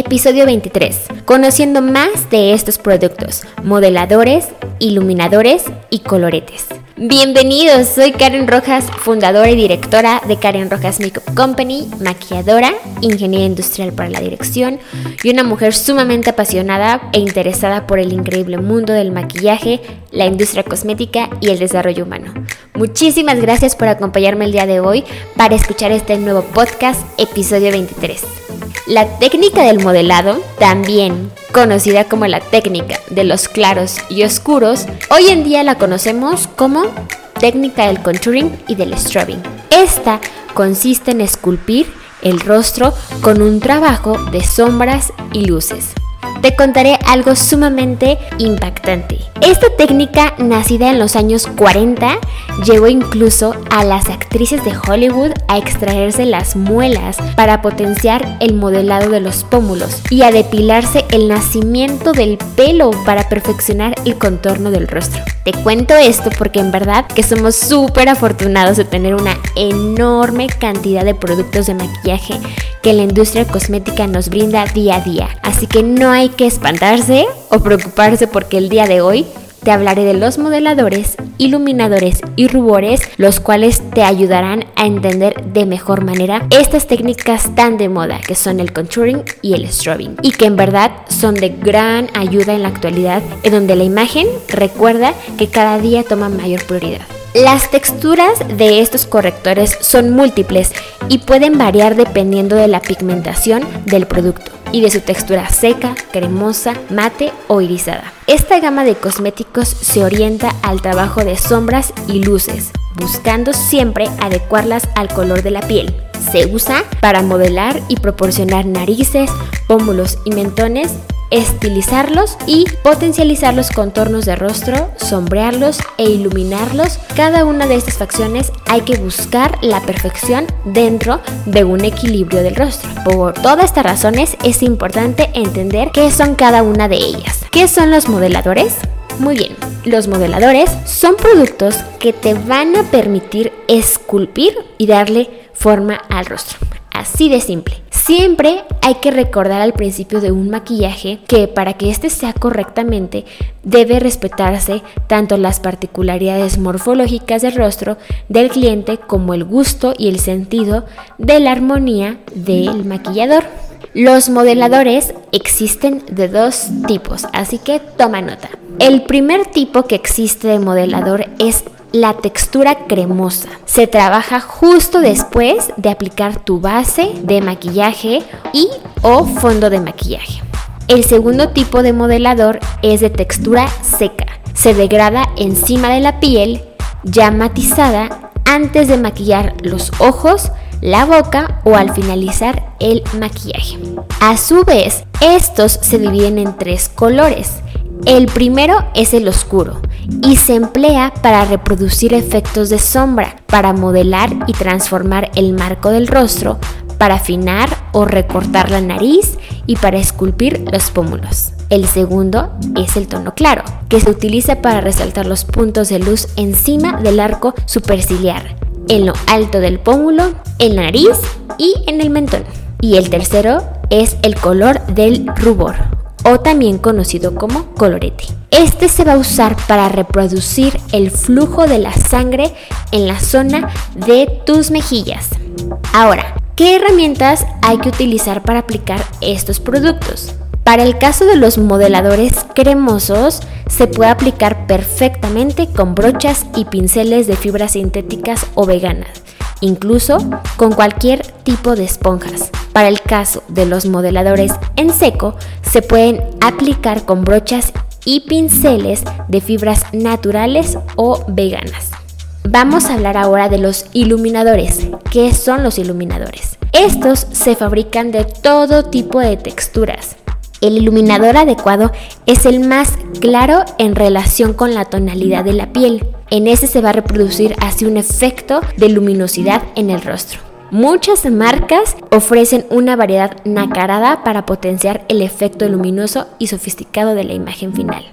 Episodio 23. Conociendo más de estos productos, modeladores, iluminadores y coloretes. Bienvenidos, soy Karen Rojas, fundadora y directora de Karen Rojas Makeup Company, maquilladora, ingeniera industrial para la dirección y una mujer sumamente apasionada e interesada por el increíble mundo del maquillaje, la industria cosmética y el desarrollo humano. Muchísimas gracias por acompañarme el día de hoy para escuchar este nuevo podcast, episodio 23. La técnica del modelado, también conocida como la técnica de los claros y oscuros, hoy en día la conocemos como técnica del contouring y del strobing. Esta consiste en esculpir el rostro con un trabajo de sombras y luces te contaré algo sumamente impactante. Esta técnica, nacida en los años 40, llevó incluso a las actrices de Hollywood a extraerse las muelas para potenciar el modelado de los pómulos y a depilarse el nacimiento del pelo para perfeccionar el contorno del rostro. Te cuento esto porque en verdad que somos súper afortunados de tener una enorme cantidad de productos de maquillaje que la industria cosmética nos brinda día a día. Así que no hay que espantarse o preocuparse porque el día de hoy te hablaré de los modeladores, iluminadores y rubores, los cuales te ayudarán a entender de mejor manera estas técnicas tan de moda que son el contouring y el strobing y que en verdad son de gran ayuda en la actualidad en donde la imagen recuerda que cada día toma mayor prioridad. Las texturas de estos correctores son múltiples y pueden variar dependiendo de la pigmentación del producto y de su textura seca, cremosa, mate o irisada. Esta gama de cosméticos se orienta al trabajo de sombras y luces, buscando siempre adecuarlas al color de la piel. Se usa para modelar y proporcionar narices, pómulos y mentones estilizarlos y potencializar los contornos de rostro, sombrearlos e iluminarlos. Cada una de estas facciones hay que buscar la perfección dentro de un equilibrio del rostro. Por todas estas razones es importante entender qué son cada una de ellas. ¿Qué son los modeladores? Muy bien, los modeladores son productos que te van a permitir esculpir y darle forma al rostro. Así de simple. Siempre hay que recordar al principio de un maquillaje que para que éste sea correctamente debe respetarse tanto las particularidades morfológicas del rostro del cliente como el gusto y el sentido de la armonía del maquillador. Los modeladores existen de dos tipos, así que toma nota. El primer tipo que existe de modelador es la textura cremosa. Se trabaja justo después de aplicar tu base de maquillaje y o fondo de maquillaje. El segundo tipo de modelador es de textura seca. Se degrada encima de la piel ya matizada antes de maquillar los ojos, la boca o al finalizar el maquillaje. A su vez, estos se dividen en tres colores. El primero es el oscuro y se emplea para reproducir efectos de sombra, para modelar y transformar el marco del rostro, para afinar o recortar la nariz y para esculpir los pómulos. El segundo es el tono claro, que se utiliza para resaltar los puntos de luz encima del arco superciliar, en lo alto del pómulo, en la nariz y en el mentón. Y el tercero es el color del rubor, o también conocido como colorete. Este se va a usar para reproducir el flujo de la sangre en la zona de tus mejillas. Ahora, ¿qué herramientas hay que utilizar para aplicar estos productos? Para el caso de los modeladores cremosos, se puede aplicar perfectamente con brochas y pinceles de fibras sintéticas o veganas, incluso con cualquier tipo de esponjas. Para el caso de los modeladores en seco, se pueden aplicar con brochas y pinceles de fibras naturales o veganas. Vamos a hablar ahora de los iluminadores. ¿Qué son los iluminadores? Estos se fabrican de todo tipo de texturas, el iluminador adecuado es el más claro en relación con la tonalidad de la piel. En ese se va a reproducir así un efecto de luminosidad en el rostro. Muchas marcas ofrecen una variedad nacarada para potenciar el efecto luminoso y sofisticado de la imagen final.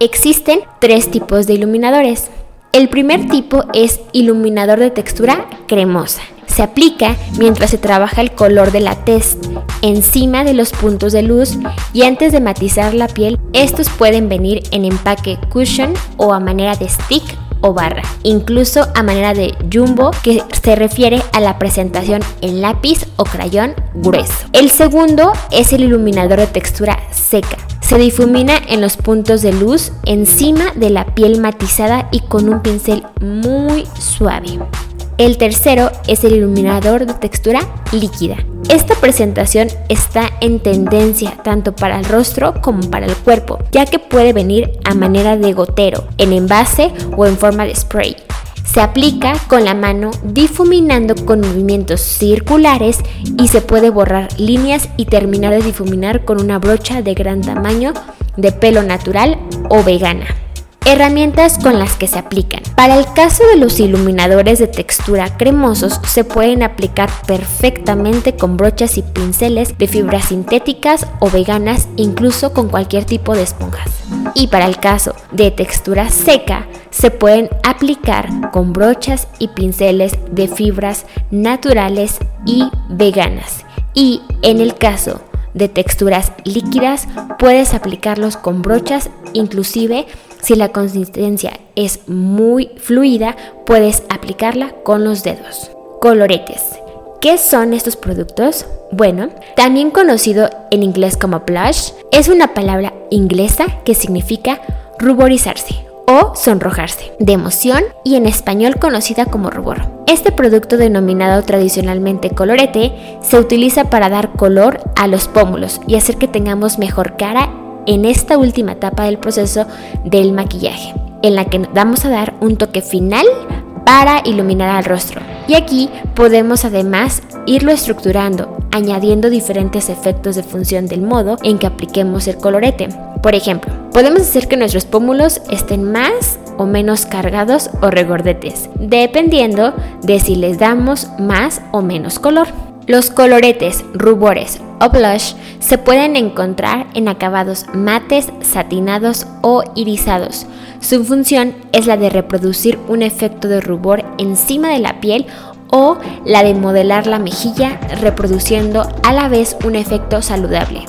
Existen tres tipos de iluminadores. El primer tipo es iluminador de textura cremosa. Se aplica mientras se trabaja el color de la tez encima de los puntos de luz y antes de matizar la piel, estos pueden venir en empaque cushion o a manera de stick o barra, incluso a manera de jumbo que se refiere a la presentación en lápiz o crayón grueso. El segundo es el iluminador de textura seca. Se difumina en los puntos de luz encima de la piel matizada y con un pincel muy suave. El tercero es el iluminador de textura líquida. Esta presentación está en tendencia tanto para el rostro como para el cuerpo, ya que puede venir a manera de gotero, en envase o en forma de spray. Se aplica con la mano difuminando con movimientos circulares y se puede borrar líneas y terminar de difuminar con una brocha de gran tamaño de pelo natural o vegana. Herramientas con las que se aplican. Para el caso de los iluminadores de textura cremosos, se pueden aplicar perfectamente con brochas y pinceles de fibras sintéticas o veganas, incluso con cualquier tipo de esponjas. Y para el caso de textura seca, se pueden aplicar con brochas y pinceles de fibras naturales y veganas. Y en el caso de texturas líquidas, puedes aplicarlos con brochas, inclusive si la consistencia es muy fluida, puedes aplicarla con los dedos. Coloretes. ¿Qué son estos productos? Bueno, también conocido en inglés como blush, es una palabra inglesa que significa ruborizarse o sonrojarse, de emoción y en español conocida como rubor. Este producto denominado tradicionalmente colorete se utiliza para dar color a los pómulos y hacer que tengamos mejor cara en esta última etapa del proceso del maquillaje, en la que vamos a dar un toque final para iluminar al rostro. Y aquí podemos además irlo estructurando, añadiendo diferentes efectos de función del modo en que apliquemos el colorete. Por ejemplo, podemos hacer que nuestros pómulos estén más o menos cargados o regordetes, dependiendo de si les damos más o menos color. Los coloretes, rubores o blush se pueden encontrar en acabados mates, satinados o irisados. Su función es la de reproducir un efecto de rubor encima de la piel o la de modelar la mejilla, reproduciendo a la vez un efecto saludable.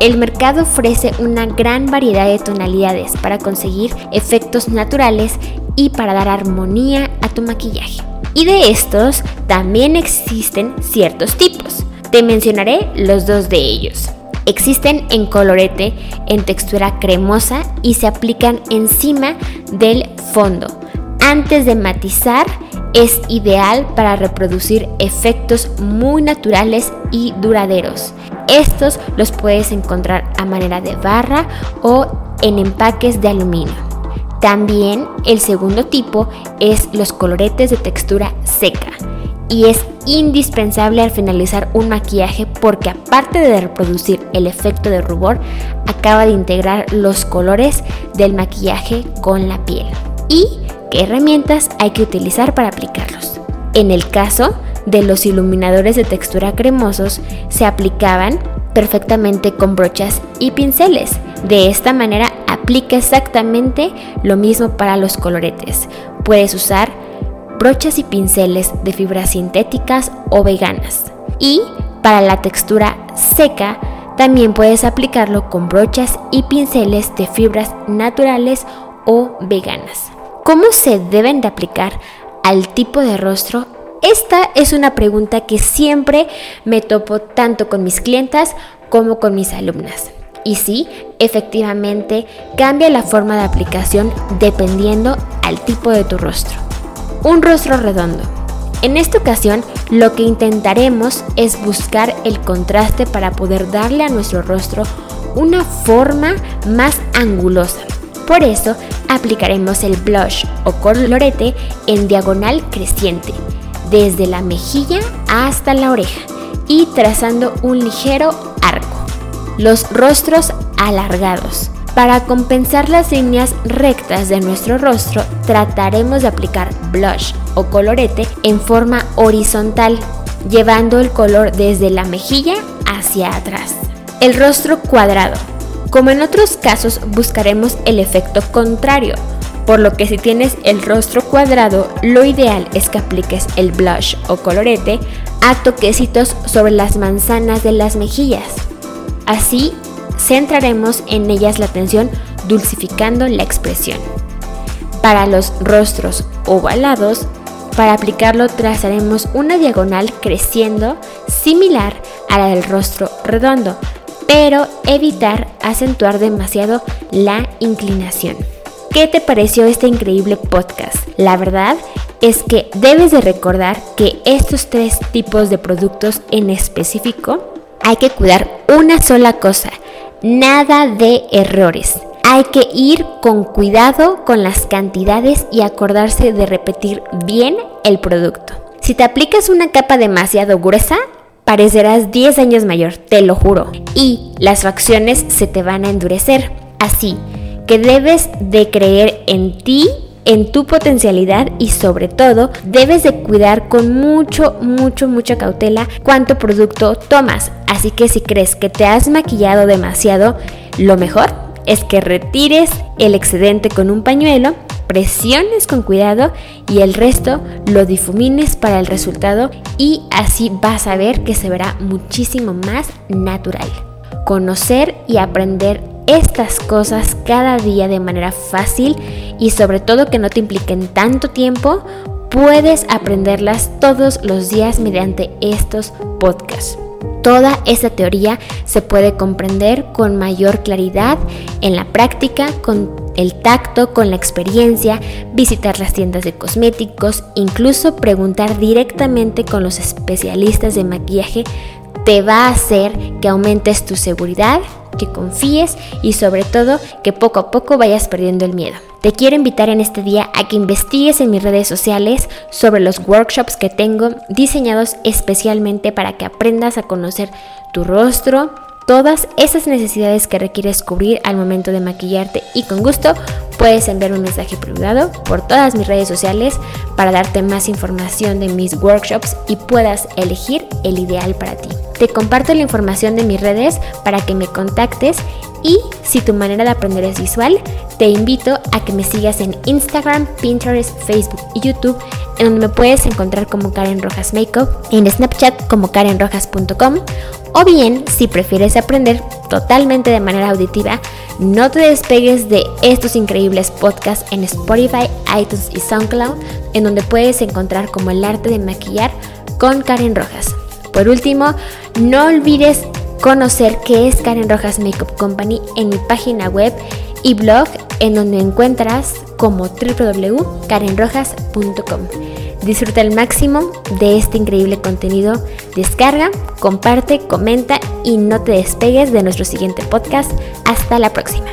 El mercado ofrece una gran variedad de tonalidades para conseguir efectos naturales y para dar armonía a tu maquillaje. Y de estos también existen ciertos tipos. Te mencionaré los dos de ellos. Existen en colorete, en textura cremosa y se aplican encima del fondo antes de matizar es ideal para reproducir efectos muy naturales y duraderos. Estos los puedes encontrar a manera de barra o en empaques de aluminio. También el segundo tipo es los coloretes de textura seca y es indispensable al finalizar un maquillaje porque aparte de reproducir el efecto de rubor, acaba de integrar los colores del maquillaje con la piel. ¿Y qué herramientas hay que utilizar para aplicarlos? En el caso de los iluminadores de textura cremosos, se aplicaban perfectamente con brochas y pinceles. De esta manera aplica exactamente lo mismo para los coloretes. Puedes usar brochas y pinceles de fibras sintéticas o veganas. Y para la textura seca, también puedes aplicarlo con brochas y pinceles de fibras naturales o veganas. ¿Cómo se deben de aplicar al tipo de rostro? Esta es una pregunta que siempre me topo tanto con mis clientas como con mis alumnas. Y sí, efectivamente cambia la forma de aplicación dependiendo al tipo de tu rostro un rostro redondo. En esta ocasión lo que intentaremos es buscar el contraste para poder darle a nuestro rostro una forma más angulosa. Por eso aplicaremos el blush o colorete en diagonal creciente, desde la mejilla hasta la oreja y trazando un ligero arco. Los rostros alargados. Para compensar las líneas rectas de nuestro rostro, trataremos de aplicar blush o colorete en forma horizontal, llevando el color desde la mejilla hacia atrás. El rostro cuadrado. Como en otros casos, buscaremos el efecto contrario, por lo que si tienes el rostro cuadrado, lo ideal es que apliques el blush o colorete a toquecitos sobre las manzanas de las mejillas. Así centraremos en ellas la atención dulcificando la expresión. Para los rostros ovalados, para aplicarlo trazaremos una diagonal creciendo similar a la del rostro redondo, pero evitar acentuar demasiado la inclinación. ¿Qué te pareció este increíble podcast? La verdad es que debes de recordar que estos tres tipos de productos en específico hay que cuidar una sola cosa, Nada de errores. Hay que ir con cuidado con las cantidades y acordarse de repetir bien el producto. Si te aplicas una capa demasiado gruesa, parecerás 10 años mayor, te lo juro. Y las facciones se te van a endurecer. Así que debes de creer en ti en tu potencialidad y sobre todo debes de cuidar con mucho, mucho, mucha cautela cuánto producto tomas. Así que si crees que te has maquillado demasiado, lo mejor es que retires el excedente con un pañuelo, presiones con cuidado y el resto lo difumines para el resultado y así vas a ver que se verá muchísimo más natural. Conocer y aprender estas cosas cada día de manera fácil y sobre todo que no te impliquen tanto tiempo, puedes aprenderlas todos los días mediante estos podcasts. Toda esta teoría se puede comprender con mayor claridad en la práctica, con el tacto, con la experiencia, visitar las tiendas de cosméticos, incluso preguntar directamente con los especialistas de maquillaje te va a hacer que aumentes tu seguridad, que confíes y sobre todo que poco a poco vayas perdiendo el miedo. Te quiero invitar en este día a que investigues en mis redes sociales sobre los workshops que tengo diseñados especialmente para que aprendas a conocer tu rostro, todas esas necesidades que requieres cubrir al momento de maquillarte y con gusto puedes enviar un mensaje privado por todas mis redes sociales para darte más información de mis workshops y puedas elegir el ideal para ti. Te comparto la información de mis redes para que me contactes y si tu manera de aprender es visual, te invito a que me sigas en Instagram, Pinterest, Facebook y YouTube, en donde me puedes encontrar como Karen Rojas Makeup, en Snapchat como karenrojas.com, o bien, si prefieres aprender totalmente de manera auditiva, no te despegues de estos increíbles podcasts en Spotify, iTunes y SoundCloud, en donde puedes encontrar como el arte de maquillar con Karen Rojas. Por último, no olvides conocer qué es Karen Rojas Makeup Company en mi página web y blog en donde encuentras como www.karenrojas.com. Disfruta al máximo de este increíble contenido. Descarga, comparte, comenta y no te despegues de nuestro siguiente podcast. Hasta la próxima.